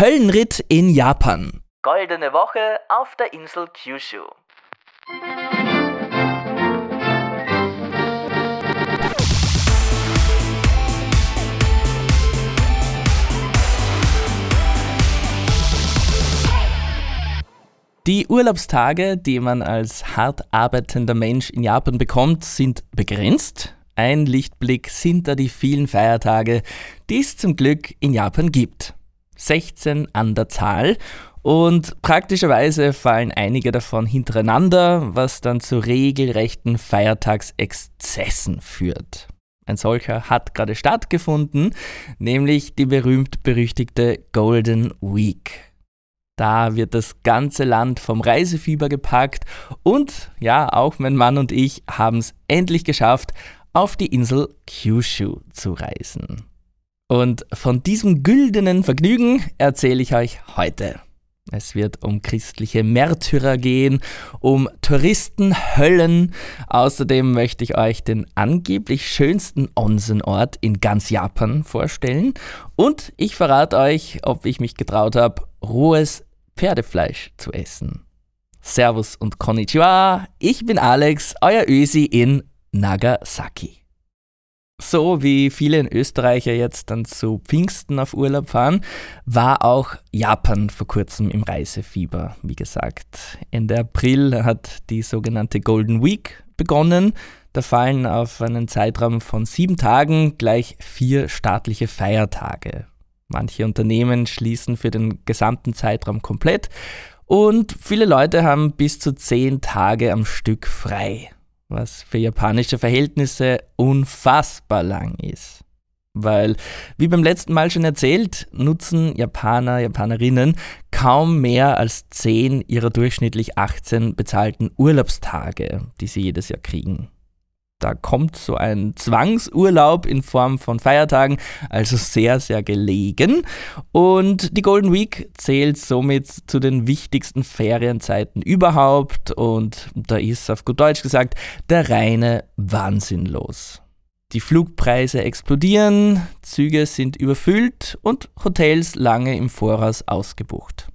Höllenritt in Japan. Goldene Woche auf der Insel Kyushu. Die Urlaubstage, die man als hart arbeitender Mensch in Japan bekommt, sind begrenzt. Ein Lichtblick sind da die vielen Feiertage, die es zum Glück in Japan gibt. 16 an der Zahl und praktischerweise fallen einige davon hintereinander, was dann zu regelrechten Feiertagsexzessen führt. Ein solcher hat gerade stattgefunden, nämlich die berühmt-berüchtigte Golden Week. Da wird das ganze Land vom Reisefieber gepackt und ja, auch mein Mann und ich haben es endlich geschafft, auf die Insel Kyushu zu reisen. Und von diesem güldenen Vergnügen erzähle ich euch heute. Es wird um christliche Märtyrer gehen, um Touristenhöllen. Außerdem möchte ich euch den angeblich schönsten Onsenort in ganz Japan vorstellen. Und ich verrate euch, ob ich mich getraut habe, rohes Pferdefleisch zu essen. Servus und Konnichiwa, ich bin Alex, euer Ösi in Nagasaki. So wie viele in Österreich ja jetzt dann zu Pfingsten auf Urlaub fahren, war auch Japan vor kurzem im Reisefieber. Wie gesagt, Ende April hat die sogenannte Golden Week begonnen. Da fallen auf einen Zeitraum von sieben Tagen gleich vier staatliche Feiertage. Manche Unternehmen schließen für den gesamten Zeitraum komplett und viele Leute haben bis zu zehn Tage am Stück frei, was für japanische Verhältnisse unfassbar lang ist. Weil, wie beim letzten Mal schon erzählt, nutzen Japaner, Japanerinnen kaum mehr als 10 ihrer durchschnittlich 18 bezahlten Urlaubstage, die sie jedes Jahr kriegen. Da kommt so ein Zwangsurlaub in Form von Feiertagen, also sehr, sehr gelegen. Und die Golden Week zählt somit zu den wichtigsten Ferienzeiten überhaupt. Und da ist auf gut Deutsch gesagt der reine Wahnsinn los. Die Flugpreise explodieren, Züge sind überfüllt und Hotels lange im Voraus ausgebucht.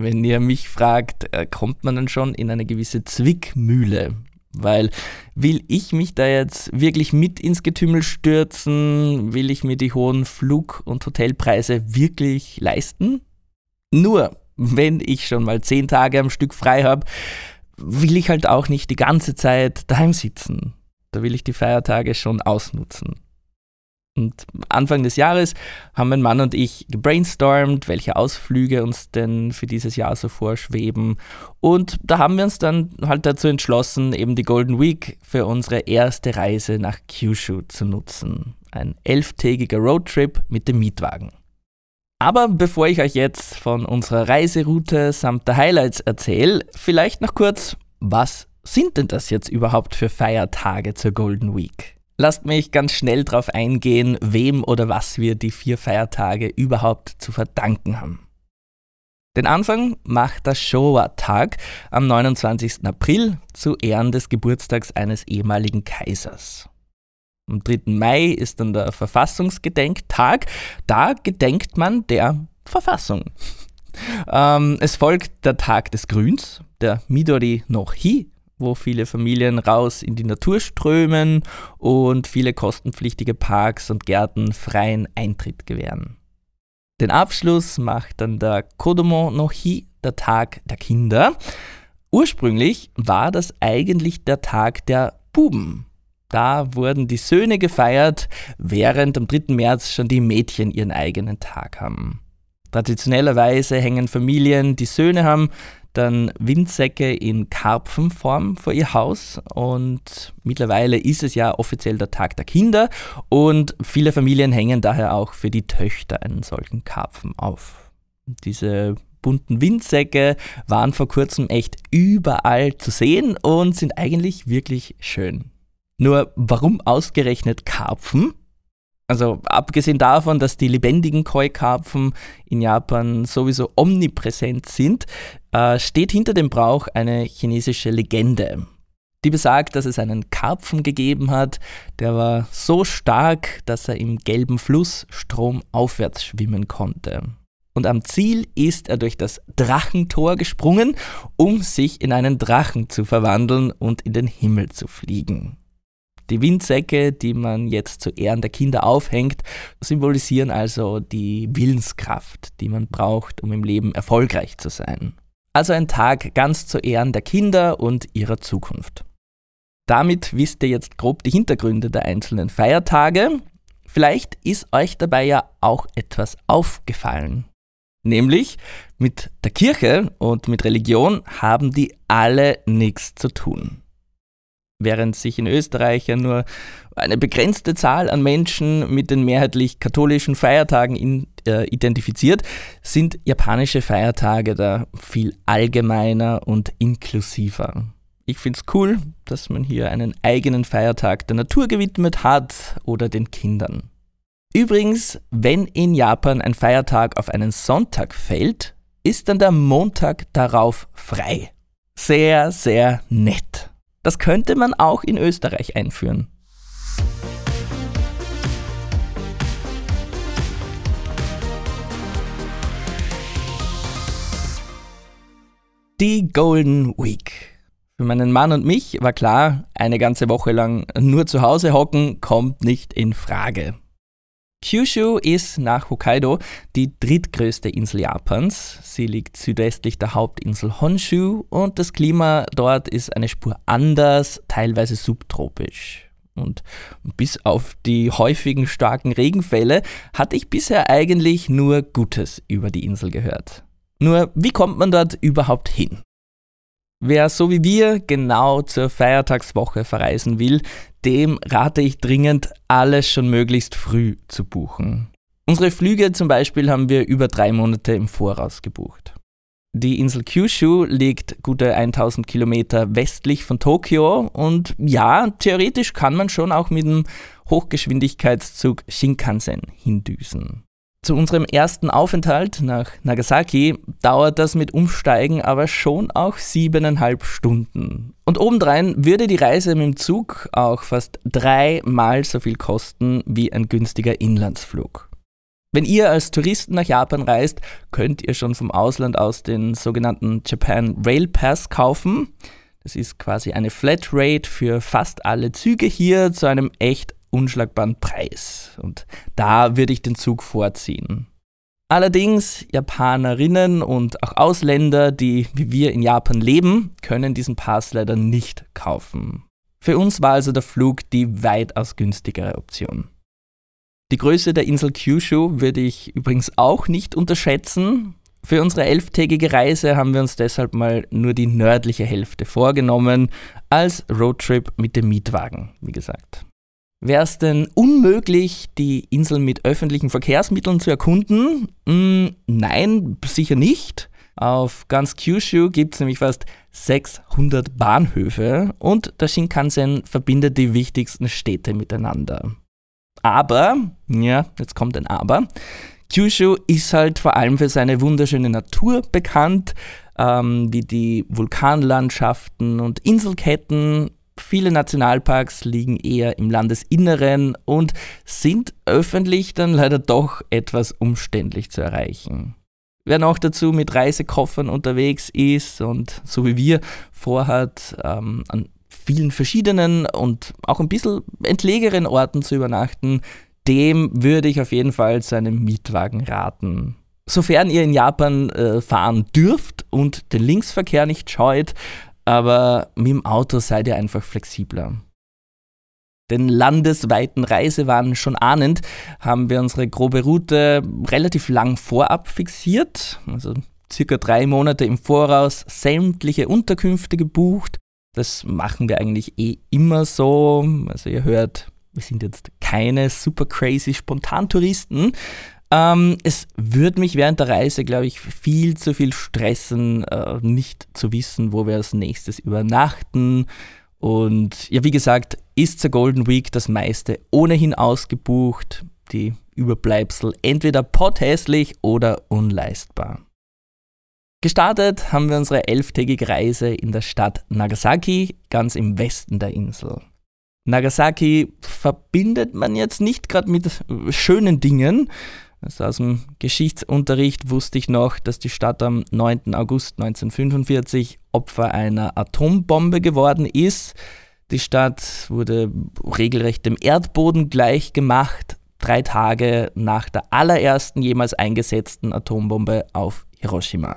Wenn ihr mich fragt, äh, kommt man dann schon in eine gewisse Zwickmühle, weil will ich mich da jetzt wirklich mit ins Getümmel stürzen? Will ich mir die hohen Flug- und Hotelpreise wirklich leisten? Nur, wenn ich schon mal zehn Tage am Stück frei habe, will ich halt auch nicht die ganze Zeit daheim sitzen. Da will ich die Feiertage schon ausnutzen. Und Anfang des Jahres haben mein Mann und ich gebrainstormt, welche Ausflüge uns denn für dieses Jahr so vorschweben. Und da haben wir uns dann halt dazu entschlossen, eben die Golden Week für unsere erste Reise nach Kyushu zu nutzen. Ein elftägiger Roadtrip mit dem Mietwagen. Aber bevor ich euch jetzt von unserer Reiseroute samt der Highlights erzähle, vielleicht noch kurz, was sind denn das jetzt überhaupt für Feiertage zur Golden Week? Lasst mich ganz schnell darauf eingehen, wem oder was wir die vier Feiertage überhaupt zu verdanken haben. Den Anfang macht der Showa-Tag am 29. April zu Ehren des Geburtstags eines ehemaligen Kaisers. Am 3. Mai ist dann der Verfassungsgedenktag. Da gedenkt man der Verfassung. ähm, es folgt der Tag des Grüns, der Midori no Hi, wo viele Familien raus in die Natur strömen und viele kostenpflichtige Parks und Gärten freien Eintritt gewähren. Den Abschluss macht dann der Kodomo no Hi, der Tag der Kinder. Ursprünglich war das eigentlich der Tag der Buben. Da wurden die Söhne gefeiert, während am 3. März schon die Mädchen ihren eigenen Tag haben. Traditionellerweise hängen Familien, die Söhne haben, dann Windsäcke in Karpfenform vor ihr Haus und mittlerweile ist es ja offiziell der Tag der Kinder und viele Familien hängen daher auch für die Töchter einen solchen Karpfen auf. Diese bunten Windsäcke waren vor kurzem echt überall zu sehen und sind eigentlich wirklich schön. Nur warum ausgerechnet Karpfen? Also abgesehen davon, dass die lebendigen Koi-Karpfen in Japan sowieso omnipräsent sind, äh, steht hinter dem Brauch eine chinesische Legende. Die besagt, dass es einen Karpfen gegeben hat, der war so stark, dass er im gelben Fluss stromaufwärts schwimmen konnte. und am Ziel ist er durch das Drachentor gesprungen, um sich in einen Drachen zu verwandeln und in den Himmel zu fliegen. Die Windsäcke, die man jetzt zu Ehren der Kinder aufhängt, symbolisieren also die Willenskraft, die man braucht, um im Leben erfolgreich zu sein. Also ein Tag ganz zu Ehren der Kinder und ihrer Zukunft. Damit wisst ihr jetzt grob die Hintergründe der einzelnen Feiertage. Vielleicht ist euch dabei ja auch etwas aufgefallen. Nämlich mit der Kirche und mit Religion haben die alle nichts zu tun. Während sich in Österreich ja nur eine begrenzte Zahl an Menschen mit den mehrheitlich katholischen Feiertagen in, äh, identifiziert, sind japanische Feiertage da viel allgemeiner und inklusiver. Ich finde es cool, dass man hier einen eigenen Feiertag der Natur gewidmet hat oder den Kindern. Übrigens, wenn in Japan ein Feiertag auf einen Sonntag fällt, ist dann der Montag darauf frei. Sehr, sehr nett. Das könnte man auch in Österreich einführen. Die Golden Week. Für meinen Mann und mich war klar, eine ganze Woche lang nur zu Hause hocken kommt nicht in Frage. Kyushu ist nach Hokkaido die drittgrößte Insel Japans. Sie liegt südwestlich der Hauptinsel Honshu und das Klima dort ist eine Spur anders, teilweise subtropisch. Und bis auf die häufigen starken Regenfälle hatte ich bisher eigentlich nur Gutes über die Insel gehört. Nur wie kommt man dort überhaupt hin? Wer so wie wir genau zur Feiertagswoche verreisen will, dem rate ich dringend, alles schon möglichst früh zu buchen. Unsere Flüge zum Beispiel haben wir über drei Monate im Voraus gebucht. Die Insel Kyushu liegt gute 1000 Kilometer westlich von Tokio und ja, theoretisch kann man schon auch mit dem Hochgeschwindigkeitszug Shinkansen hindüsen. Zu unserem ersten Aufenthalt nach Nagasaki dauert das mit Umsteigen aber schon auch siebeneinhalb Stunden. Und obendrein würde die Reise mit dem Zug auch fast dreimal so viel kosten wie ein günstiger Inlandsflug. Wenn ihr als Touristen nach Japan reist, könnt ihr schon vom Ausland aus den sogenannten Japan Rail Pass kaufen. Das ist quasi eine Flatrate für fast alle Züge hier zu einem echt unschlagbaren Preis. Und da würde ich den Zug vorziehen. Allerdings, Japanerinnen und auch Ausländer, die wie wir in Japan leben, können diesen Pass leider nicht kaufen. Für uns war also der Flug die weitaus günstigere Option. Die Größe der Insel Kyushu würde ich übrigens auch nicht unterschätzen. Für unsere elftägige Reise haben wir uns deshalb mal nur die nördliche Hälfte vorgenommen, als Roadtrip mit dem Mietwagen, wie gesagt. Wäre es denn unmöglich, die Insel mit öffentlichen Verkehrsmitteln zu erkunden? Hm, nein, sicher nicht. Auf ganz Kyushu gibt es nämlich fast 600 Bahnhöfe und der Shinkansen verbindet die wichtigsten Städte miteinander. Aber, ja, jetzt kommt ein Aber, Kyushu ist halt vor allem für seine wunderschöne Natur bekannt, ähm, wie die Vulkanlandschaften und Inselketten Viele Nationalparks liegen eher im Landesinneren und sind öffentlich dann leider doch etwas umständlich zu erreichen. Wer noch dazu mit Reisekoffern unterwegs ist und so wie wir vorhat, ähm, an vielen verschiedenen und auch ein bisschen entlegeren Orten zu übernachten, dem würde ich auf jeden Fall zu einem Mietwagen raten. Sofern ihr in Japan äh, fahren dürft und den Linksverkehr nicht scheut, aber mit dem Auto seid ihr einfach flexibler. Den landesweiten Reisewahn schon ahnend haben wir unsere grobe Route relativ lang vorab fixiert, also circa drei Monate im Voraus sämtliche Unterkünfte gebucht. Das machen wir eigentlich eh immer so. Also ihr hört, wir sind jetzt keine super crazy Spontantouristen, ähm, es würde mich während der Reise, glaube ich, viel zu viel stressen, äh, nicht zu wissen, wo wir als nächstes übernachten. Und ja, wie gesagt, ist zur Golden Week das meiste ohnehin ausgebucht. Die Überbleibsel entweder pothässlich oder unleistbar. Gestartet haben wir unsere elftägige Reise in der Stadt Nagasaki, ganz im Westen der Insel. Nagasaki verbindet man jetzt nicht gerade mit schönen Dingen, Also aus dem Geschichtsunterricht wusste ich noch, dass die Stadt am 9. August 1945 Opfer einer Atombombe geworden ist. Die Stadt wurde regelrecht dem Erdboden gleich gemacht, drei Tage nach der allerersten jemals eingesetzten Atombombe auf Hiroshima.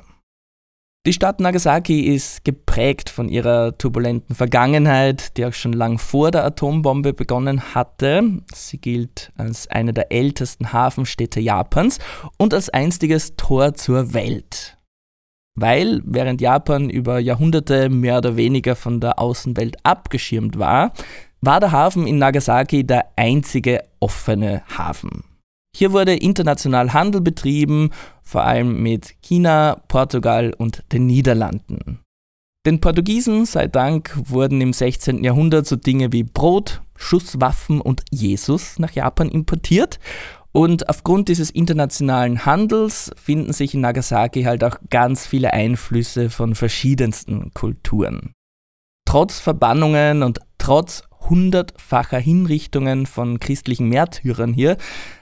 Die Stadt Nagasaki ist geprägt von ihrer turbulenten Vergangenheit, die auch schon lang vor der Atombombe begonnen hatte. Sie gilt als eine der ältesten Hafenstädte Japans und als einstiges Tor zur Welt. Weil während Japan über Jahrhunderte mehr oder weniger von der Außenwelt abgeschirmt war, war der Hafen in Nagasaki der einzige offene Hafen. Hier wurde international Handel betrieben, vor allem mit China, Portugal und den Niederlanden. Den Portugiesen sei Dank wurden im 16. Jahrhundert so Dinge wie Brot, Schusswaffen und Jesus nach Japan importiert. Und aufgrund dieses internationalen Handels finden sich in Nagasaki halt auch ganz viele Einflüsse von verschiedensten Kulturen. Trotz Verbannungen und trotz hundertfacher Hinrichtungen von christlichen Märtyrern hier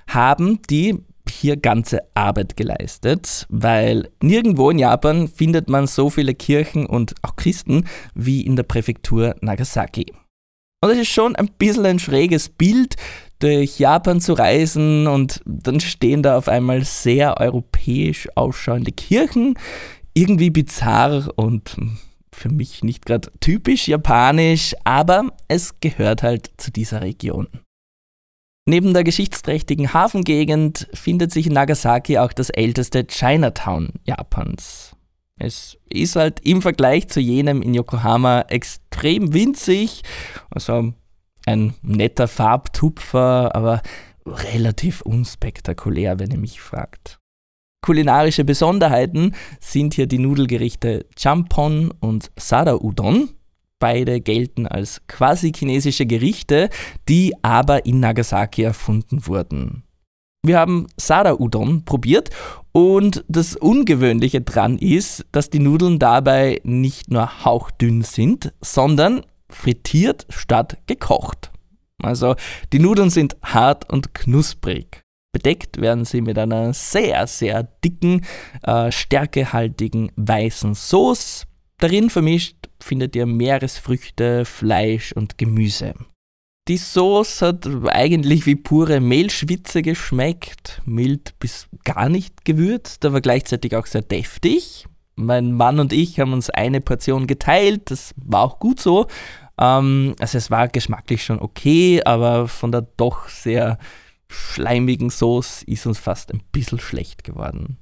haben die hier ganze Arbeit geleistet, weil nirgendwo in Japan findet man so viele Kirchen und auch Christen wie in der Präfektur Nagasaki. Und es ist schon ein bisschen ein schräges Bild, durch Japan zu reisen und dann stehen da auf einmal sehr europäisch ausschauende Kirchen, irgendwie bizarr und für mich nicht gerade typisch japanisch, aber es gehört halt zu dieser Region. Neben der geschichtsträchtigen Hafengegend findet sich in Nagasaki auch das älteste Chinatown Japans. Es ist halt im Vergleich zu jenem in Yokohama extrem winzig, also ein netter Farbtupfer, aber relativ unspektakulär, wenn ihr mich fragt. Kulinarische Besonderheiten sind hier die Nudelgerichte Champon und Sada Udon. Beide gelten als quasi chinesische Gerichte, die aber in Nagasaki erfunden wurden. Wir haben Sada Udon probiert und das Ungewöhnliche dran ist, dass die Nudeln dabei nicht nur hauchdünn sind, sondern frittiert statt gekocht. Also die Nudeln sind hart und knusprig. Bedeckt werden sie mit einer sehr, sehr dicken, äh, stärkehaltigen weißen Sauce. Darin vermischt findet ihr Meeresfrüchte, Fleisch und Gemüse. Die Sauce hat eigentlich wie pure Mehlschwitze geschmeckt, mild bis gar nicht gewürzt, aber gleichzeitig auch sehr deftig. Mein Mann und ich haben uns eine Portion geteilt, das war auch gut so. Ähm, also es war geschmacklich schon okay, aber von der doch sehr schleimigen Sauce ist uns fast ein bisschen schlecht geworden.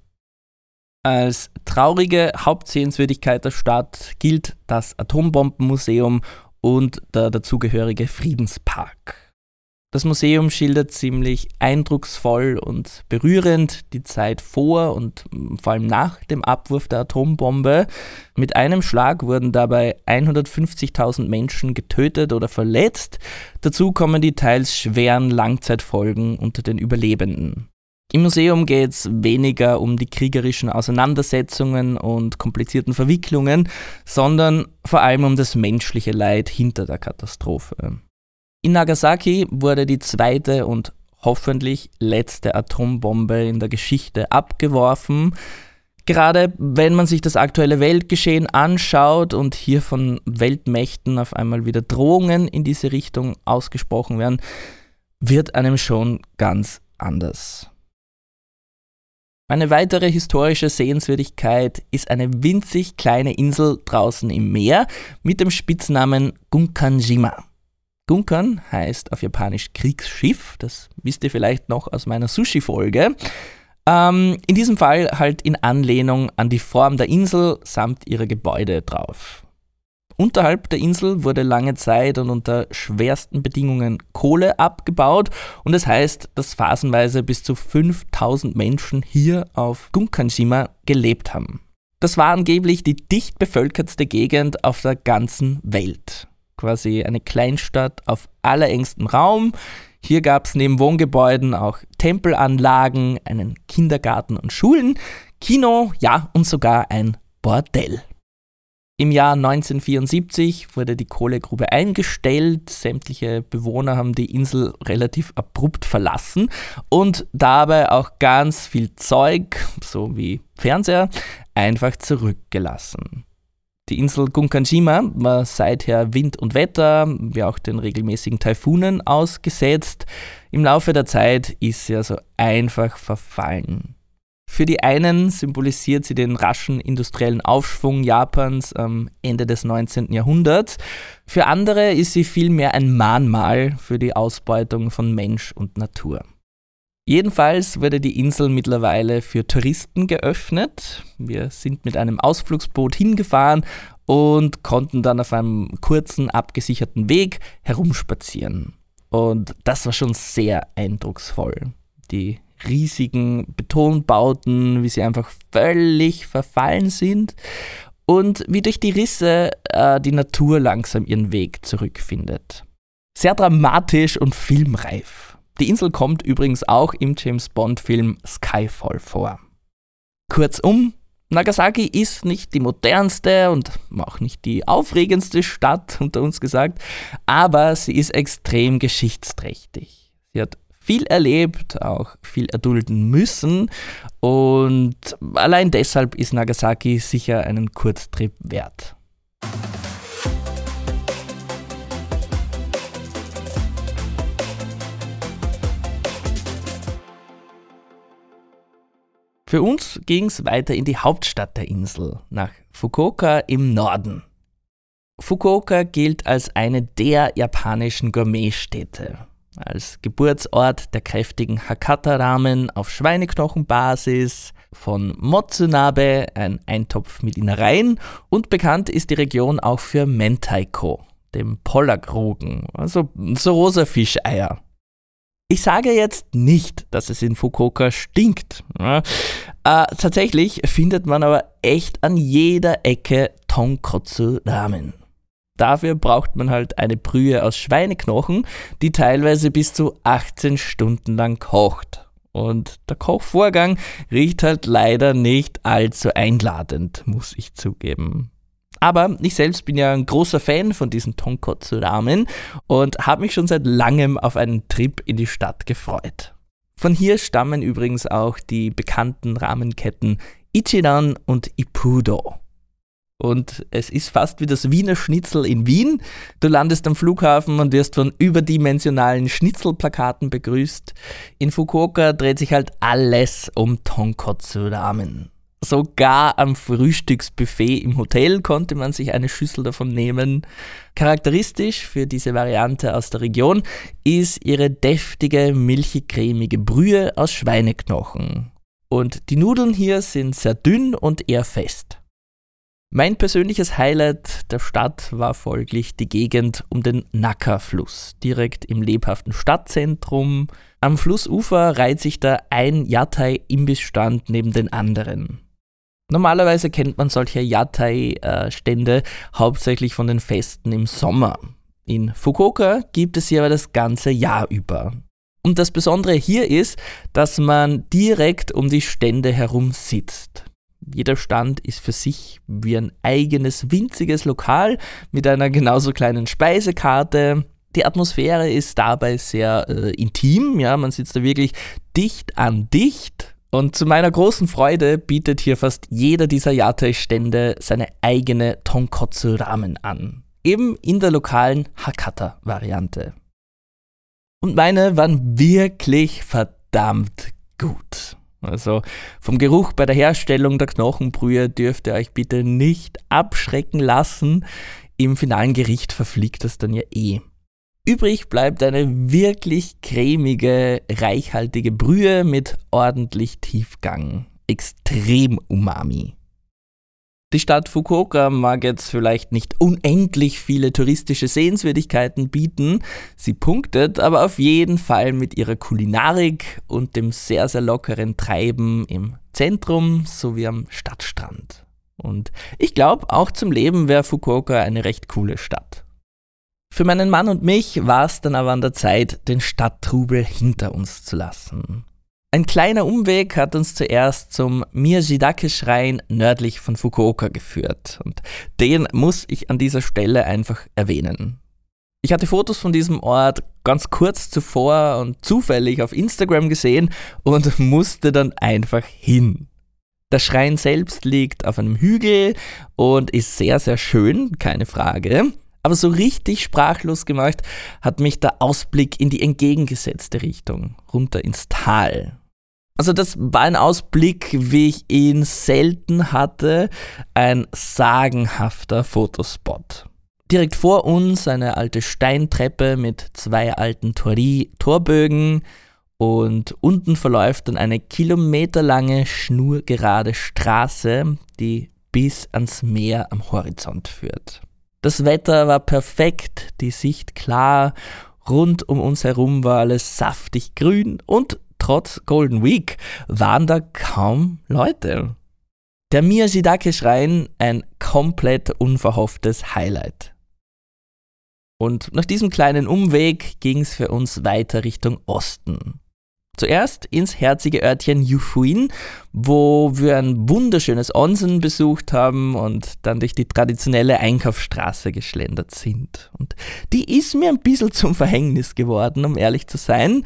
Als traurige Hauptsehenswürdigkeit der Stadt gilt das Atombombenmuseum und der dazugehörige Friedenspark. Das Museum schildert ziemlich eindrucksvoll und berührend die Zeit vor und vor allem nach dem Abwurf der Atombombe. Mit einem Schlag wurden dabei 150.000 Menschen getötet oder verletzt. Dazu kommen die teils schweren Langzeitfolgen unter den Überlebenden. Im Museum geht es weniger um die kriegerischen Auseinandersetzungen und komplizierten Verwicklungen, sondern vor allem um das menschliche Leid hinter der Katastrophe. In Nagasaki wurde die zweite und hoffentlich letzte Atombombe in der Geschichte abgeworfen. Gerade wenn man sich das aktuelle Weltgeschehen anschaut und hier von Weltmächten auf einmal wieder Drohungen in diese Richtung ausgesprochen werden, wird einem schon ganz anders. Eine weitere historische Sehenswürdigkeit ist eine winzig kleine Insel draußen im Meer mit dem Spitznamen Gunkanjima. Gunkan heißt auf Japanisch Kriegsschiff, das wisst ihr vielleicht noch aus meiner Sushi-Folge. Ähm, in diesem Fall halt in Anlehnung an die Form der Insel samt ihrer Gebäude drauf. Unterhalb der Insel wurde lange Zeit und unter schwersten Bedingungen Kohle abgebaut und es das heißt, dass phasenweise bis zu 5000 Menschen hier auf Gunkanshima gelebt haben. Das war angeblich die dicht bevölkertste Gegend auf der ganzen Welt quasi eine Kleinstadt auf allerengstem Raum. Hier gab es neben Wohngebäuden auch Tempelanlagen, einen Kindergarten und Schulen, Kino, ja und sogar ein Bordell. Im Jahr 1974 wurde die Kohlegrube eingestellt, sämtliche Bewohner haben die Insel relativ abrupt verlassen und dabei auch ganz viel Zeug, so wie Fernseher, einfach zurückgelassen. Die Insel Gunkanjima war seither Wind und Wetter, wie auch den regelmäßigen Taifunen ausgesetzt. Im Laufe der Zeit ist sie also einfach verfallen. Für die einen symbolisiert sie den raschen industriellen Aufschwung Japans am Ende des 19. Jahrhunderts. Für andere ist sie vielmehr ein Mahnmal für die Ausbeutung von Mensch und Natur. Jedenfalls wurde die Insel mittlerweile für Touristen geöffnet. Wir sind mit einem Ausflugsboot hingefahren und konnten dann auf einem kurzen, abgesicherten Weg herumspazieren. Und das war schon sehr eindrucksvoll. Die riesigen Betonbauten, wie sie einfach völlig verfallen sind und wie durch die Risse äh, die Natur langsam ihren Weg zurückfindet. Sehr dramatisch und filmreif. Die Insel kommt übrigens auch im James Bond-Film Skyfall vor. Kurzum, Nagasaki ist nicht die modernste und auch nicht die aufregendste Stadt unter uns gesagt, aber sie ist extrem geschichtsträchtig. Sie hat viel erlebt, auch viel erdulden müssen. Und allein deshalb ist Nagasaki sicher einen Kurztrip wert. Für uns ging es weiter in die Hauptstadt der Insel, nach Fukuoka im Norden. Fukuoka gilt als eine der japanischen Gourmetstädte als Geburtsort der kräftigen Hakata-Ramen auf Schweineknochenbasis, von Motsunabe, ein Eintopf mit Innereien, und bekannt ist die Region auch für Mentaiko, dem Pollackrogen, also so rosa Fischeier. Ich sage jetzt nicht, dass es in Fukuoka stinkt. Ja, äh, tatsächlich findet man aber echt an jeder Ecke Tonkotsu Ramen. Dafür braucht man halt eine Brühe aus Schweineknochen, die teilweise bis zu 18 Stunden lang kocht. Und der Kochvorgang riecht halt leider nicht allzu einladend, muss ich zugeben. Aber ich selbst bin ja ein großer Fan von diesen Tonkotsu-Ramen und habe mich schon seit langem auf einen Trip in die Stadt gefreut. Von hier stammen übrigens auch die bekannten Ramenketten Ichiran und Ippudo. Und es ist fast wie das Wiener Schnitzel in Wien. Du landest am Flughafen und wirst von überdimensionalen Schnitzelplakaten begrüßt. In Fukuoka dreht sich halt alles um Tonkotsu-Ramen. Sogar am Frühstücksbuffet im Hotel konnte man sich eine Schüssel davon nehmen. Charakteristisch für diese Variante aus der Region ist ihre deftige, milchig-cremige Brühe aus Schweineknochen. Und die Nudeln hier sind sehr dünn und eher fest. Mein persönliches Highlight der Stadt war folglich die Gegend um den Naka-Fluss, direkt im lebhaften Stadtzentrum. Am Flussufer reiht sich da ein Yatai-Imbissstand neben den anderen. Normalerweise kennt man solche Yatai-Stände hauptsächlich von den Festen im Sommer. In Fukuoka gibt es sie aber das ganze Jahr über. Und das Besondere hier ist, dass man direkt um die Stände herum sitzt. Jeder Stand ist für sich wie ein eigenes winziges Lokal mit einer genauso kleinen Speisekarte. Die Atmosphäre ist dabei sehr äh, intim, ja, man sitzt da wirklich dicht an dicht. Und zu meiner großen Freude bietet hier fast jeder dieser Yate-Stände seine eigene Tonkotsu-Ramen an. Eben in der lokalen Hakata-Variante. Und meine waren wirklich verdammt gut. Also vom Geruch bei der Herstellung der Knochenbrühe dürft ihr euch bitte nicht abschrecken lassen. Im finalen Gericht verfliegt das dann ja eh. Übrig bleibt eine wirklich cremige, reichhaltige Brühe mit ordentlich Tiefgang. Extrem umami. Die Stadt Fukuoka mag jetzt vielleicht nicht unendlich viele touristische Sehenswürdigkeiten bieten, sie punktet aber auf jeden Fall mit ihrer Kulinarik und dem sehr, sehr lockeren Treiben im Zentrum sowie am Stadtstrand. Und ich glaube, auch zum Leben wäre Fukuoka eine recht coole Stadt. Für meinen Mann und mich war es dann aber an der Zeit, den Stadttrubel hinter uns zu lassen. Ein kleiner Umweg hat uns zuerst zum Miyajidake-Schrein nördlich von Fukuoka geführt. Und den muss ich an dieser Stelle einfach erwähnen. Ich hatte Fotos von diesem Ort ganz kurz zuvor und zufällig auf Instagram gesehen und musste dann einfach hin. Der Schrein selbst liegt auf einem Hügel und ist sehr, sehr schön, keine Frage. Aber so richtig sprachlos gemacht hat mich der Ausblick in die entgegengesetzte Richtung, runter ins Tal. Also das war ein Ausblick, wie ich ihn selten hatte, ein sagenhafter Fotospot. Direkt vor uns eine alte Steintreppe mit zwei alten Torbögen und unten verläuft dann eine kilometerlange schnurgerade Straße, die bis ans Meer am Horizont führt. Das Wetter war perfekt, die Sicht klar, rund um uns herum war alles saftig grün und trotz Golden Week waren da kaum Leute. Der Miyashidake-Schrein ein komplett unverhofftes Highlight. Und nach diesem kleinen Umweg ging es für uns weiter Richtung Osten. Zuerst ins herzige Örtchen Yufuin, wo wir ein wunderschönes Onsen besucht haben und dann durch die traditionelle Einkaufsstraße geschlendert sind. Und die ist mir ein bisschen zum Verhängnis geworden, um ehrlich zu sein.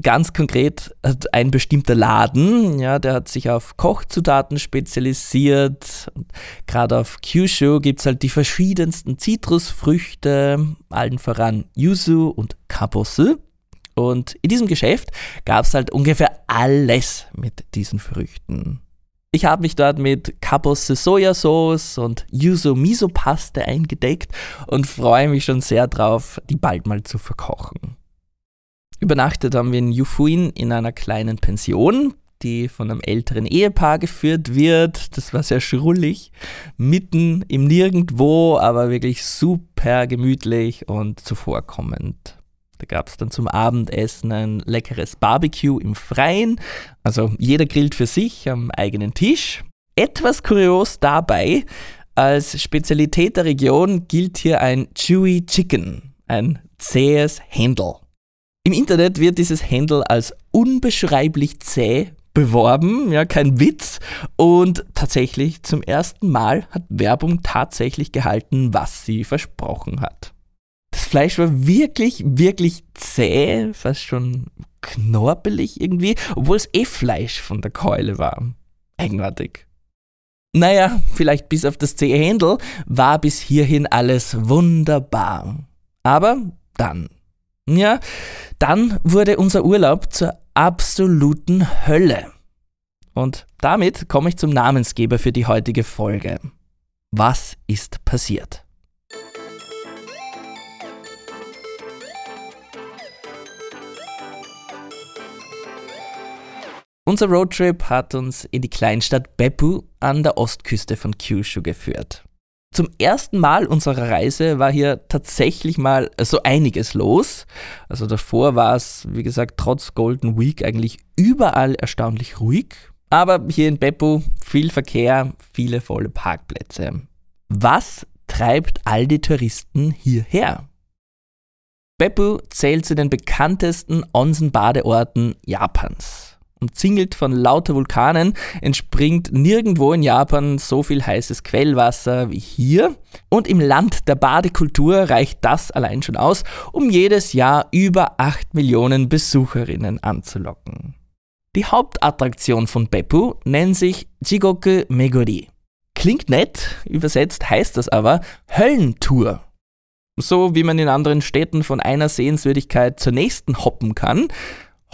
Ganz konkret ein bestimmter Laden, ja, der hat sich auf Kochzutaten spezialisiert. Gerade auf Kyushu gibt es halt die verschiedensten Zitrusfrüchte, allen voran Yuzu und Kabosu. Und in diesem Geschäft gab es halt ungefähr alles mit diesen Früchten. Ich habe mich dort mit Kabosse Sojasauce und Yuzu Miso Paste eingedeckt und freue mich schon sehr drauf, die bald mal zu verkochen. Übernachtet haben wir in Yufuin in einer kleinen Pension, die von einem älteren Ehepaar geführt wird. Das war sehr schrullig, mitten im Nirgendwo, aber wirklich super gemütlich und zuvorkommend. Da gab es dann zum Abendessen ein leckeres Barbecue im Freien. Also jeder grillt für sich am eigenen Tisch. Etwas kurios dabei, als Spezialität der Region gilt hier ein Chewy Chicken, ein zähes Händel. Im Internet wird dieses Händel als unbeschreiblich zäh beworben, ja, kein Witz. Und tatsächlich zum ersten Mal hat Werbung tatsächlich gehalten, was sie versprochen hat. Das Fleisch war wirklich, wirklich zäh, fast schon knorpelig irgendwie, obwohl es eh Fleisch von der Keule war. Eigenartig. Naja, vielleicht bis auf das zähe Händel war bis hierhin alles wunderbar. Aber dann, ja, dann wurde unser Urlaub zur absoluten Hölle. Und damit komme ich zum Namensgeber für die heutige Folge. Was ist passiert? Unser Roadtrip hat uns in die Kleinstadt Beppu an der Ostküste von Kyushu geführt. Zum ersten Mal unserer Reise war hier tatsächlich mal so einiges los. Also davor war es, wie gesagt, trotz Golden Week eigentlich überall erstaunlich ruhig. Aber hier in Beppu viel Verkehr, viele volle Parkplätze. Was treibt all die Touristen hierher? Beppu zählt zu den bekanntesten Onsen-Badeorten Japans. Umzingelt von lauter Vulkanen entspringt nirgendwo in Japan so viel heißes Quellwasser wie hier. Und im Land der Badekultur reicht das allein schon aus, um jedes Jahr über 8 Millionen Besucherinnen anzulocken. Die Hauptattraktion von Beppu nennt sich Jigoku Meguri. Klingt nett, übersetzt heißt das aber Höllentour. So wie man in anderen Städten von einer Sehenswürdigkeit zur nächsten hoppen kann,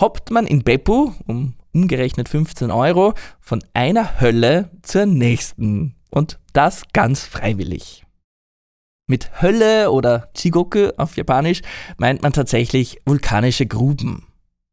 hoppt man in Beppu um umgerechnet 15 Euro von einer Hölle zur nächsten. Und das ganz freiwillig. Mit Hölle oder Chigoku auf Japanisch meint man tatsächlich vulkanische Gruben.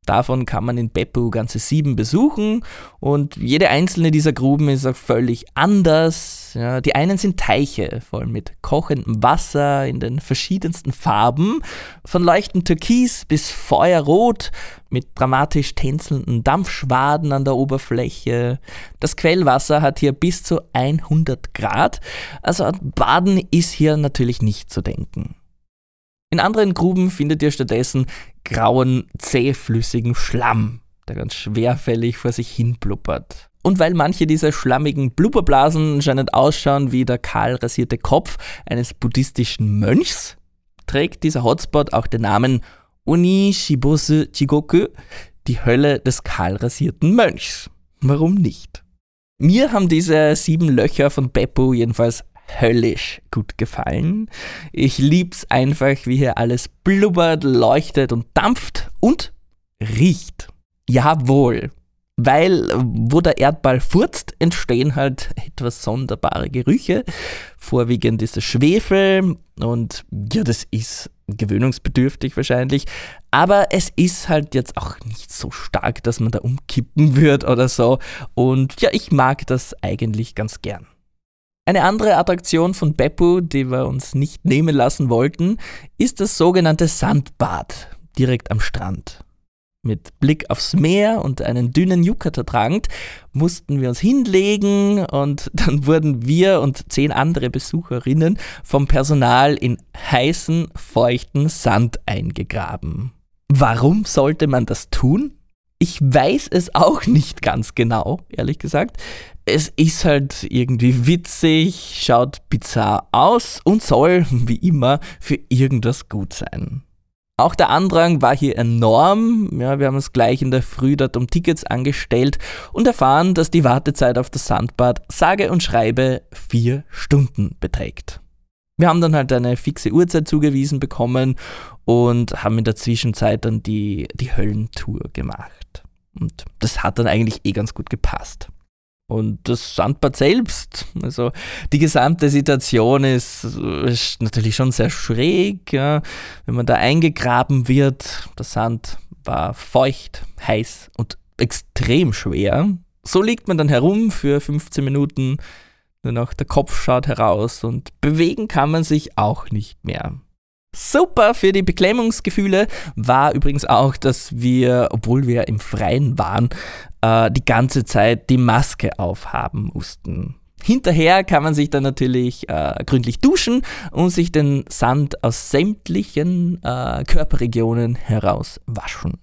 Davon kann man in Beppu ganze sieben besuchen und jede einzelne dieser Gruben ist auch völlig anders. Ja, die einen sind Teiche, voll mit kochendem Wasser in den verschiedensten Farben, von leuchtend Türkis bis Feuerrot, mit dramatisch tänzelnden Dampfschwaden an der Oberfläche. Das Quellwasser hat hier bis zu 100 Grad, also Baden ist hier natürlich nicht zu denken. In anderen Gruben findet ihr stattdessen grauen, zähflüssigen Schlamm. der ganz schwerfällig vor sich hin blubbert. Und weil manche dieser schlammigen Blubberblasen anscheinend ausschauen wie der kahl rasierte Kopf eines buddhistischen Mönchs, trägt dieser Hotspot auch den Namen Onishibose Chigoku, die Hölle des kahl rasierten Mönchs. Warum nicht? Mir haben diese sieben Löcher von Beppo jedenfalls höllisch gut gefallen. Ich lieb's einfach, wie hier alles blubbert, leuchtet und dampft und riecht. Jawohl. Weil, wo der Erdball furzt, entstehen halt etwas sonderbare Gerüche. Vorwiegend ist es Schwefel und ja, das ist gewöhnungsbedürftig wahrscheinlich. Aber es ist halt jetzt auch nicht so stark, dass man da umkippen wird oder so. Und ja, ich mag das eigentlich ganz gern. Eine andere Attraktion von Beppu, die wir uns nicht nehmen lassen wollten, ist das sogenannte Sandbad direkt am Strand. Mit Blick aufs Meer und einen dünnen Yucata-Trank mussten wir uns hinlegen und dann wurden wir und zehn andere Besucherinnen vom Personal in heißen, feuchten Sand eingegraben. Warum sollte man das tun? Ich weiß es auch nicht ganz genau, ehrlich gesagt. Es ist halt irgendwie witzig, schaut bizarr aus und soll, wie immer, für irgendwas gut sein. Auch der Andrang war hier enorm. Ja, wir haben uns gleich in der Früh dort um Tickets angestellt und erfahren, dass die Wartezeit auf das Sandbad sage und schreibe vier Stunden beträgt. Wir haben dann halt eine fixe Uhrzeit zugewiesen bekommen und haben in der Zwischenzeit dann die, die Höllentour gemacht. Und das hat dann eigentlich eh ganz gut gepasst. Und das Sandbad selbst, also die gesamte Situation ist, ist natürlich schon sehr schräg. Ja. Wenn man da eingegraben wird, der Sand war feucht, heiß und extrem schwer. So liegt man dann herum für 15 Minuten, nur noch der Kopf schaut heraus und bewegen kann man sich auch nicht mehr. Super für die Beklemmungsgefühle war übrigens auch, dass wir, obwohl wir im Freien waren, äh, die ganze Zeit die Maske aufhaben mussten. Hinterher kann man sich dann natürlich äh, gründlich duschen und sich den Sand aus sämtlichen äh, Körperregionen heraus waschen.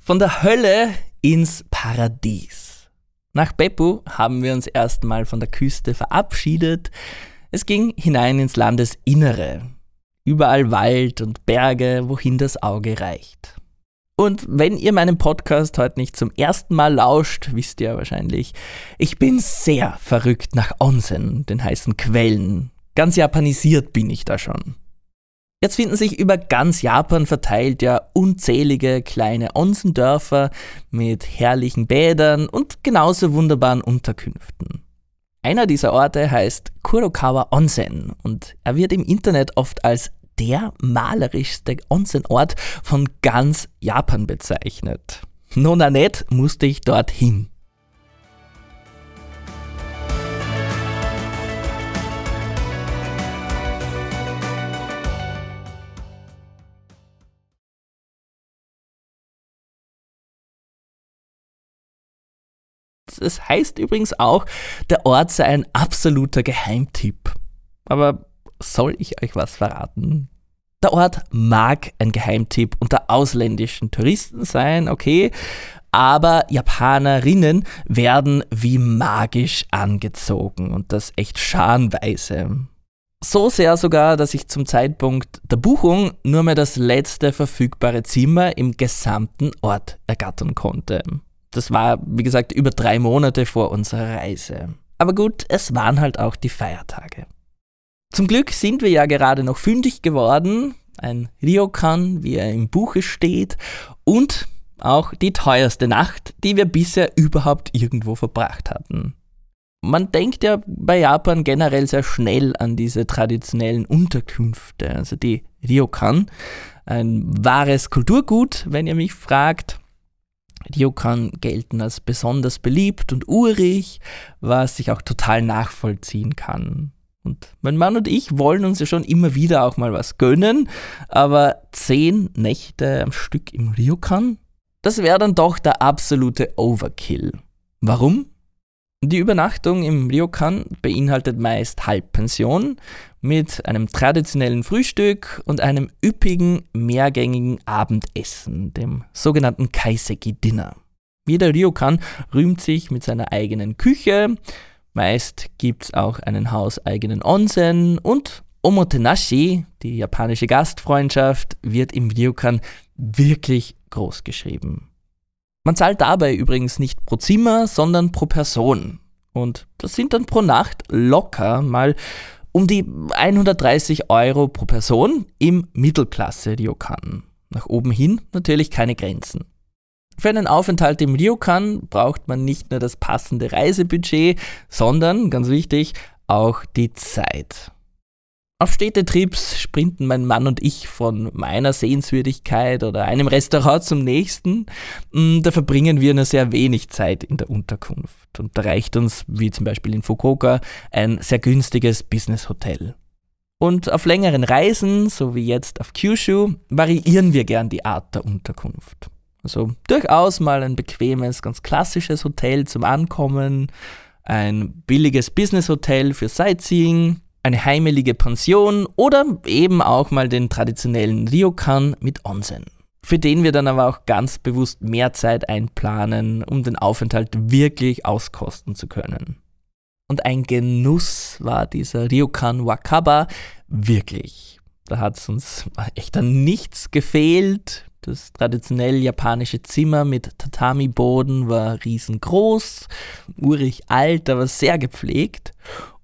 Von der Hölle ins Paradies. Nach Beppu haben wir uns erstmal von der Küste verabschiedet. Es ging hinein ins Landesinnere. Überall Wald und Berge, wohin das Auge reicht. Und wenn ihr meinen Podcast heute nicht zum ersten Mal lauscht, wisst ihr wahrscheinlich, ich bin sehr verrückt nach Onsen, den heißen Quellen. Ganz japanisiert bin ich da schon. Jetzt finden sich über ganz Japan verteilt ja unzählige kleine Onsendörfer mit herrlichen Bädern und genauso wunderbaren Unterkünften. Einer dieser Orte heißt Kurokawa Onsen und er wird im Internet oft als der malerischste Onsen-Ort von ganz Japan bezeichnet. Nona net musste ich dorthin. Es heißt übrigens auch, der Ort sei ein absoluter Geheimtipp. Aber soll ich euch was verraten? Der Ort mag ein Geheimtipp unter ausländischen Touristen sein, okay, aber Japanerinnen werden wie magisch angezogen und das echt scharenweise. So sehr sogar, dass ich zum Zeitpunkt der Buchung nur mehr das letzte verfügbare Zimmer im gesamten Ort ergattern konnte. Das war, wie gesagt, über drei Monate vor unserer Reise. Aber gut, es waren halt auch die Feiertage. Zum Glück sind wir ja gerade noch fündig geworden. Ein Ryokan, wie er im Buche steht. Und auch die teuerste Nacht, die wir bisher überhaupt irgendwo verbracht hatten. Man denkt ja bei Japan generell sehr schnell an diese traditionellen Unterkünfte, also die Ryokan. Ein wahres Kulturgut, wenn ihr mich fragt. Ryokan gelten als besonders beliebt und urig, was ich auch total nachvollziehen kann. Und mein Mann und ich wollen uns ja schon immer wieder auch mal was gönnen, aber zehn Nächte am Stück im Ryokan, das wäre dann doch der absolute Overkill. Warum? Die Übernachtung im Ryokan beinhaltet meist Halbpension mit einem traditionellen Frühstück und einem üppigen, mehrgängigen Abendessen, dem sogenannten Kaiseki Dinner. Jeder Ryokan rühmt sich mit seiner eigenen Küche, meist gibt es auch einen hauseigenen Onsen und Omotenashi, die japanische Gastfreundschaft, wird im Ryokan wirklich groß geschrieben. Man zahlt dabei übrigens nicht pro Zimmer, sondern pro Person. Und das sind dann pro Nacht locker mal um die 130 Euro pro Person im Mittelklasse-Ryokan. Nach oben hin natürlich keine Grenzen. Für einen Aufenthalt im Ryokan braucht man nicht nur das passende Reisebudget, sondern, ganz wichtig, auch die Zeit. Auf Städtetrips sprinten mein Mann und ich von meiner Sehenswürdigkeit oder einem Restaurant zum nächsten. Mm, da verbringen wir nur sehr wenig Zeit in der Unterkunft. Und da reicht uns, wie zum Beispiel in Fukuoka, ein sehr günstiges Business-Hotel. Und auf längeren Reisen, so wie jetzt auf Kyushu, variieren wir gern die Art der Unterkunft. Also durchaus mal ein bequemes, ganz klassisches Hotel zum Ankommen, ein billiges Business-Hotel für Sightseeing, eine heimelige Pension oder eben auch mal den traditionellen Ryokan mit Onsen. Für den wir dann aber auch ganz bewusst mehr Zeit einplanen, um den Aufenthalt wirklich auskosten zu können. Und ein Genuss war dieser Ryokan Wakaba wirklich. Da hat es uns echt an nichts gefehlt. Das traditionell japanische Zimmer mit Tatami-Boden war riesengroß, urig alt, aber sehr gepflegt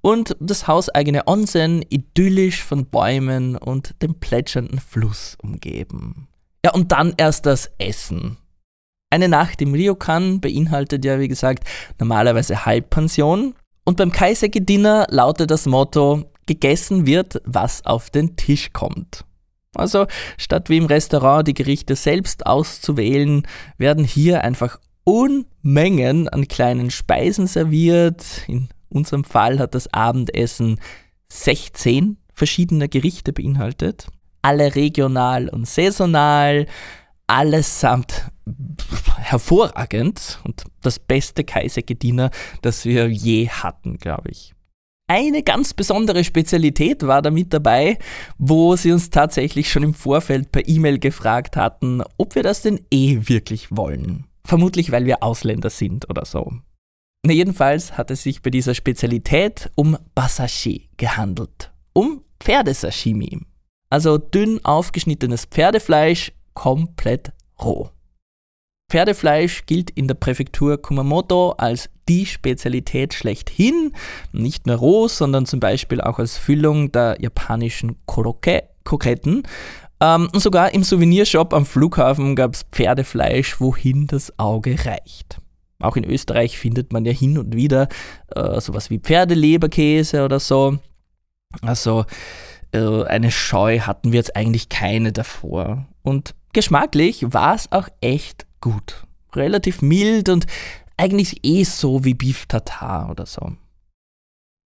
und das hauseigene Onsen idyllisch von Bäumen und dem plätschernden Fluss umgeben. Ja, und dann erst das Essen. Eine Nacht im Ryokan beinhaltet ja, wie gesagt, normalerweise Halbpension. Und beim Kaiseki Dinner lautet das Motto, gegessen wird, was auf den Tisch kommt. Also statt wie im Restaurant die Gerichte selbst auszuwählen, werden hier einfach Unmengen an kleinen Speisen serviert, in unserem Fall hat das Abendessen 16 verschiedene Gerichte beinhaltet. Alle regional und saisonal, allesamt hervorragend und das beste Kaisergediener, das wir je hatten, glaube ich. Eine ganz besondere Spezialität war da mit dabei, wo sie uns tatsächlich schon im Vorfeld per E-Mail gefragt hatten, ob wir das denn eh wirklich wollen. Vermutlich, weil wir Ausländer sind oder so. Jedenfalls hat es sich bei dieser Spezialität um Basashi gehandelt, um Pferdesashimi. Also dünn aufgeschnittenes Pferdefleisch, komplett roh. Pferdefleisch gilt in der Präfektur Kumamoto als die Spezialität schlechthin, nicht nur roh, sondern zum Beispiel auch als Füllung der japanischen Koroke-Kroketten. Ähm, sogar im Souvenirshop am Flughafen gab es Pferdefleisch, wohin das Auge reicht. Auch in Österreich findet man ja hin und wieder äh, sowas wie Pferdeleberkäse oder so. Also äh, eine Scheu hatten wir jetzt eigentlich keine davor. Und geschmacklich war es auch echt gut. Relativ mild und eigentlich eh so wie Beef Tartar oder so.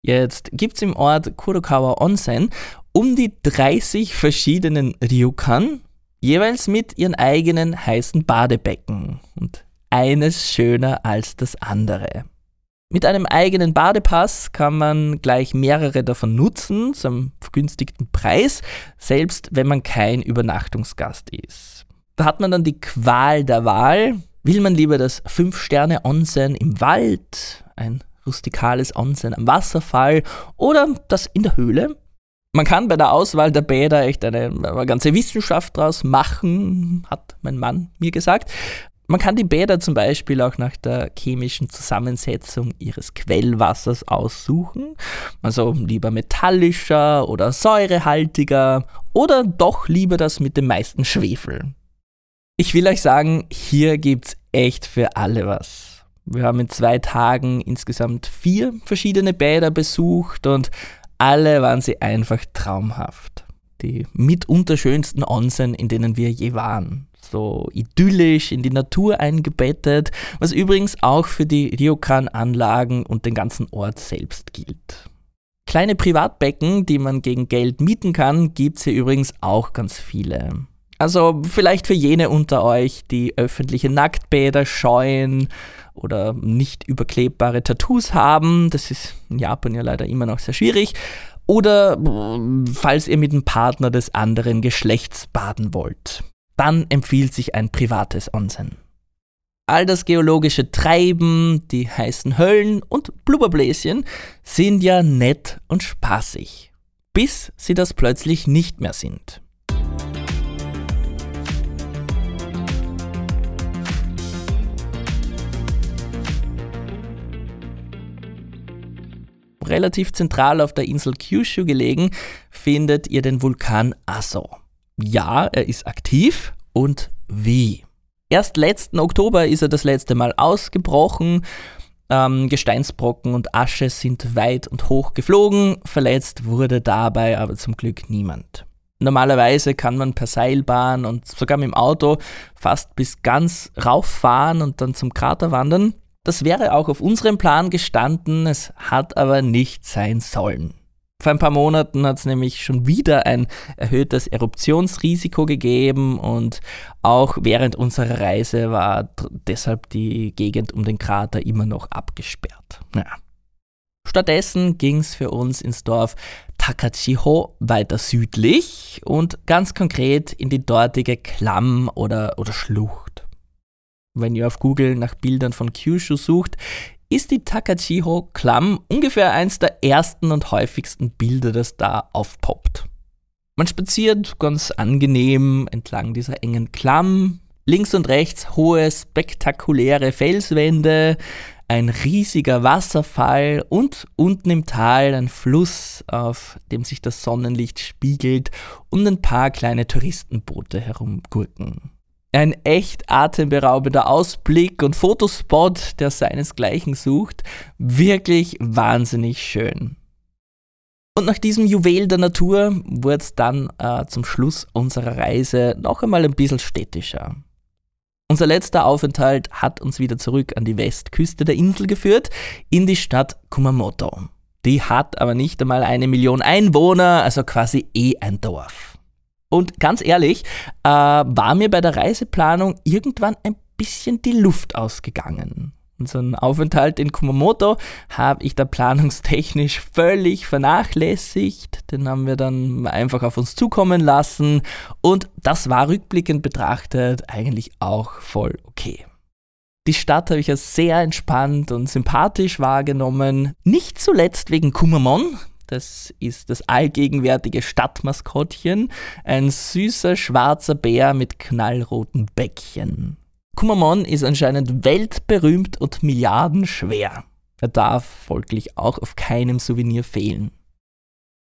Jetzt gibt es im Ort Kurokawa Onsen um die 30 verschiedenen Ryukan, jeweils mit ihren eigenen heißen Badebecken. Und eines schöner als das andere. Mit einem eigenen Badepass kann man gleich mehrere davon nutzen, zum vergünstigten Preis, selbst wenn man kein Übernachtungsgast ist. Da hat man dann die Qual der Wahl. Will man lieber das 5-Sterne-Onsen im Wald, ein rustikales Onsen am Wasserfall oder das in der Höhle? Man kann bei der Auswahl der Bäder echt eine, eine ganze Wissenschaft draus machen, hat mein Mann mir gesagt. Man kann die Bäder zum Beispiel auch nach der chemischen Zusammensetzung ihres Quellwassers aussuchen, also lieber metallischer oder säurehaltiger oder doch lieber das mit dem meisten Schwefel. Ich will euch sagen, hier gibt's echt für alle was. Wir haben in zwei Tagen insgesamt vier verschiedene Bäder besucht und alle waren sie einfach traumhaft. Die mitunter schönsten Onsen, in denen wir je waren so idyllisch in die Natur eingebettet, was übrigens auch für die Ryokan-Anlagen und den ganzen Ort selbst gilt. Kleine Privatbecken, die man gegen Geld mieten kann, gibt es hier übrigens auch ganz viele. Also vielleicht für jene unter euch, die öffentliche Nacktbäder scheuen oder nicht überklebbare Tattoos haben. Das ist in Japan ja leider immer noch sehr schwierig. Oder falls ihr mit dem Partner des anderen Geschlechts baden wollt. Dann empfiehlt sich ein privates Onsen. All das geologische Treiben, die heißen Höllen und Blubberbläschen sind ja nett und spaßig. Bis sie das plötzlich nicht mehr sind. relativ zentral auf der Insel Kyushu gelegen, findet ihr den Vulkan Aso. Ja, er ist aktiv und wie? Erst letzten Oktober ist er das letzte Mal ausgebrochen. Ähm, Gesteinsbrocken und Asche sind weit und hoch geflogen. Verletzt wurde dabei aber zum Glück niemand. Normalerweise kann man per Seilbahn und sogar mit dem Auto fast bis ganz rauffahren und dann zum Krater wandern. Das wäre auch auf unserem Plan gestanden, es hat aber nicht sein sollen. Vor ein paar Monaten hat es nämlich schon wieder ein erhöhtes Eruptionsrisiko gegeben und auch während unserer Reise war deshalb die Gegend um den Krater immer noch abgesperrt. Ja. Stattdessen ging es für uns ins Dorf Takachiho weiter südlich und ganz konkret in die dortige Klamm oder, oder Schlucht. Wenn ihr auf Google nach Bildern von Kyushu sucht, ist die Takachiho Klamm ungefähr eins der ersten und häufigsten Bilder, das da aufpoppt. Man spaziert ganz angenehm entlang dieser engen Klamm. Links und rechts hohe, spektakuläre Felswände, ein riesiger Wasserfall und unten im Tal ein Fluss, auf dem sich das Sonnenlicht spiegelt und ein paar kleine Touristenboote herumgurken. Ein echt atemberaubender Ausblick und Fotospot, der seinesgleichen sucht. Wirklich wahnsinnig schön. Und nach diesem Juwel der Natur wurde es dann äh, zum Schluss unserer Reise noch einmal ein bisschen städtischer. Unser letzter Aufenthalt hat uns wieder zurück an die Westküste der Insel geführt, in die Stadt Kumamoto. Die hat aber nicht einmal eine Million Einwohner, also quasi eh ein Dorf. Und ganz ehrlich, äh, war mir bei der Reiseplanung irgendwann ein bisschen die Luft ausgegangen. Unseren Aufenthalt in Kumamoto habe ich da planungstechnisch völlig vernachlässigt. Den haben wir dann einfach auf uns zukommen lassen. Und das war rückblickend betrachtet eigentlich auch voll okay. Die Stadt habe ich als sehr entspannt und sympathisch wahrgenommen. Nicht zuletzt wegen Kumamon, das ist das allgegenwärtige Stadtmaskottchen, ein süßer schwarzer Bär mit knallroten Bäckchen. Kumamon ist anscheinend weltberühmt und milliardenschwer. Er darf folglich auch auf keinem Souvenir fehlen.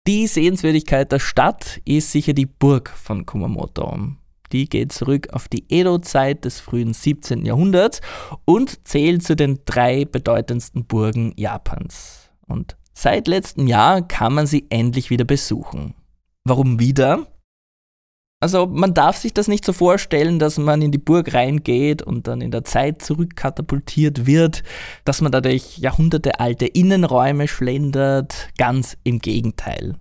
Die Sehenswürdigkeit der Stadt ist sicher die Burg von Kumamoto. Die geht zurück auf die Edo-Zeit des frühen 17. Jahrhunderts und zählt zu den drei bedeutendsten Burgen Japans. Und Seit letztem Jahr kann man sie endlich wieder besuchen. Warum wieder? Also man darf sich das nicht so vorstellen, dass man in die Burg reingeht und dann in der Zeit zurückkatapultiert wird, dass man dadurch jahrhundertealte Innenräume schlendert. Ganz im Gegenteil.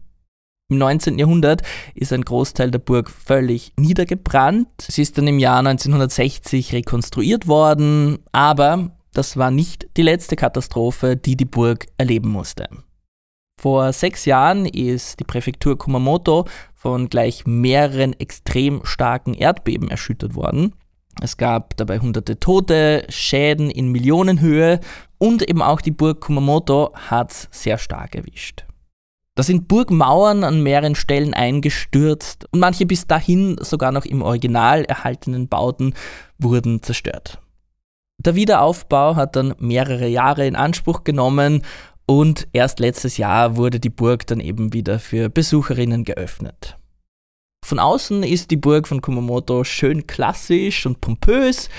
Im 19. Jahrhundert ist ein Großteil der Burg völlig niedergebrannt. Sie ist dann im Jahr 1960 rekonstruiert worden, aber das war nicht die letzte Katastrophe, die die Burg erleben musste. Vor sechs Jahren ist die Präfektur Kumamoto von gleich mehreren extrem starken Erdbeben erschüttert worden. Es gab dabei hunderte Tote, Schäden in Millionenhöhe und eben auch die Burg Kumamoto hat sehr stark erwischt. Da sind Burgmauern an mehreren Stellen eingestürzt und manche bis dahin sogar noch im Original erhaltenen Bauten wurden zerstört. Der Wiederaufbau hat dann mehrere Jahre in Anspruch genommen und erst letztes Jahr wurde die Burg dann eben wieder für Besucherinnen geöffnet. Von außen ist die Burg von Kumamoto schön klassisch und pompös,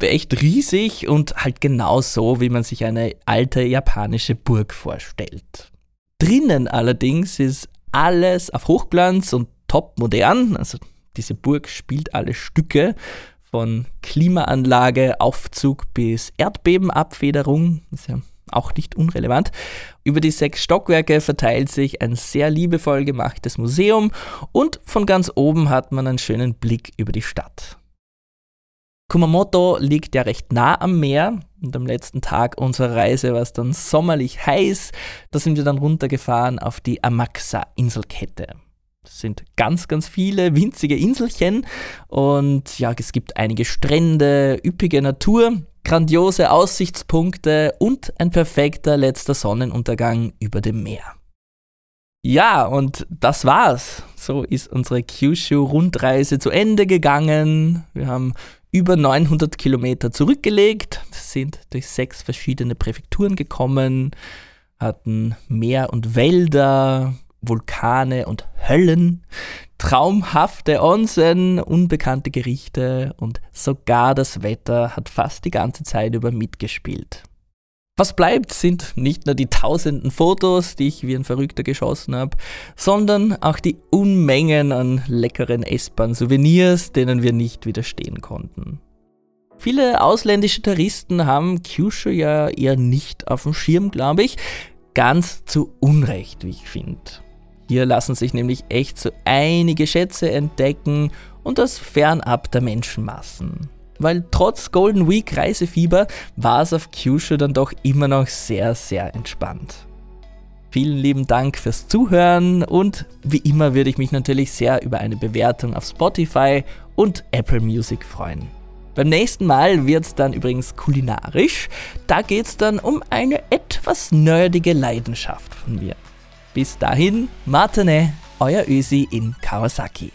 echt riesig und halt genau so, wie man sich eine alte japanische Burg vorstellt. Drinnen allerdings ist alles auf Hochglanz und top modern, also diese Burg spielt alle Stücke von Klimaanlage, Aufzug bis Erdbebenabfederung. Ist ja auch nicht unrelevant. Über die sechs Stockwerke verteilt sich ein sehr liebevoll gemachtes Museum und von ganz oben hat man einen schönen Blick über die Stadt. Kumamoto liegt ja recht nah am Meer und am letzten Tag unserer Reise war es dann sommerlich heiß. Da sind wir dann runtergefahren auf die Amaxa-Inselkette. Das sind ganz, ganz viele winzige Inselchen und ja, es gibt einige Strände, üppige Natur, grandiose Aussichtspunkte und ein perfekter letzter Sonnenuntergang über dem Meer. Ja, und das war's. So ist unsere Kyushu-Rundreise zu Ende gegangen. Wir haben über 900 Kilometer zurückgelegt, sind durch sechs verschiedene Präfekturen gekommen, hatten Meer und Wälder, Vulkane und Höllen, traumhafte Onsen, unbekannte Gerichte und sogar das Wetter hat fast die ganze Zeit über mitgespielt. Was bleibt, sind nicht nur die tausenden Fotos, die ich wie ein Verrückter geschossen habe, sondern auch die Unmengen an leckeren S-Bahn-Souvenirs, denen wir nicht widerstehen konnten. Viele ausländische Touristen haben Kyushu ja eher nicht auf dem Schirm, glaube ich. Ganz zu Unrecht, wie ich finde. Hier lassen sich nämlich echt so einige Schätze entdecken und das fernab der Menschenmassen weil trotz Golden Week Reisefieber war es auf Kyushu dann doch immer noch sehr, sehr entspannt. Vielen lieben Dank fürs Zuhören und wie immer würde ich mich natürlich sehr über eine Bewertung auf Spotify und Apple Music freuen. Beim nächsten Mal wird es dann übrigens kulinarisch. Da geht es dann um eine etwas nerdige Leidenschaft von mir. Bis dahin, Matane, euer Ösi in Kawasaki.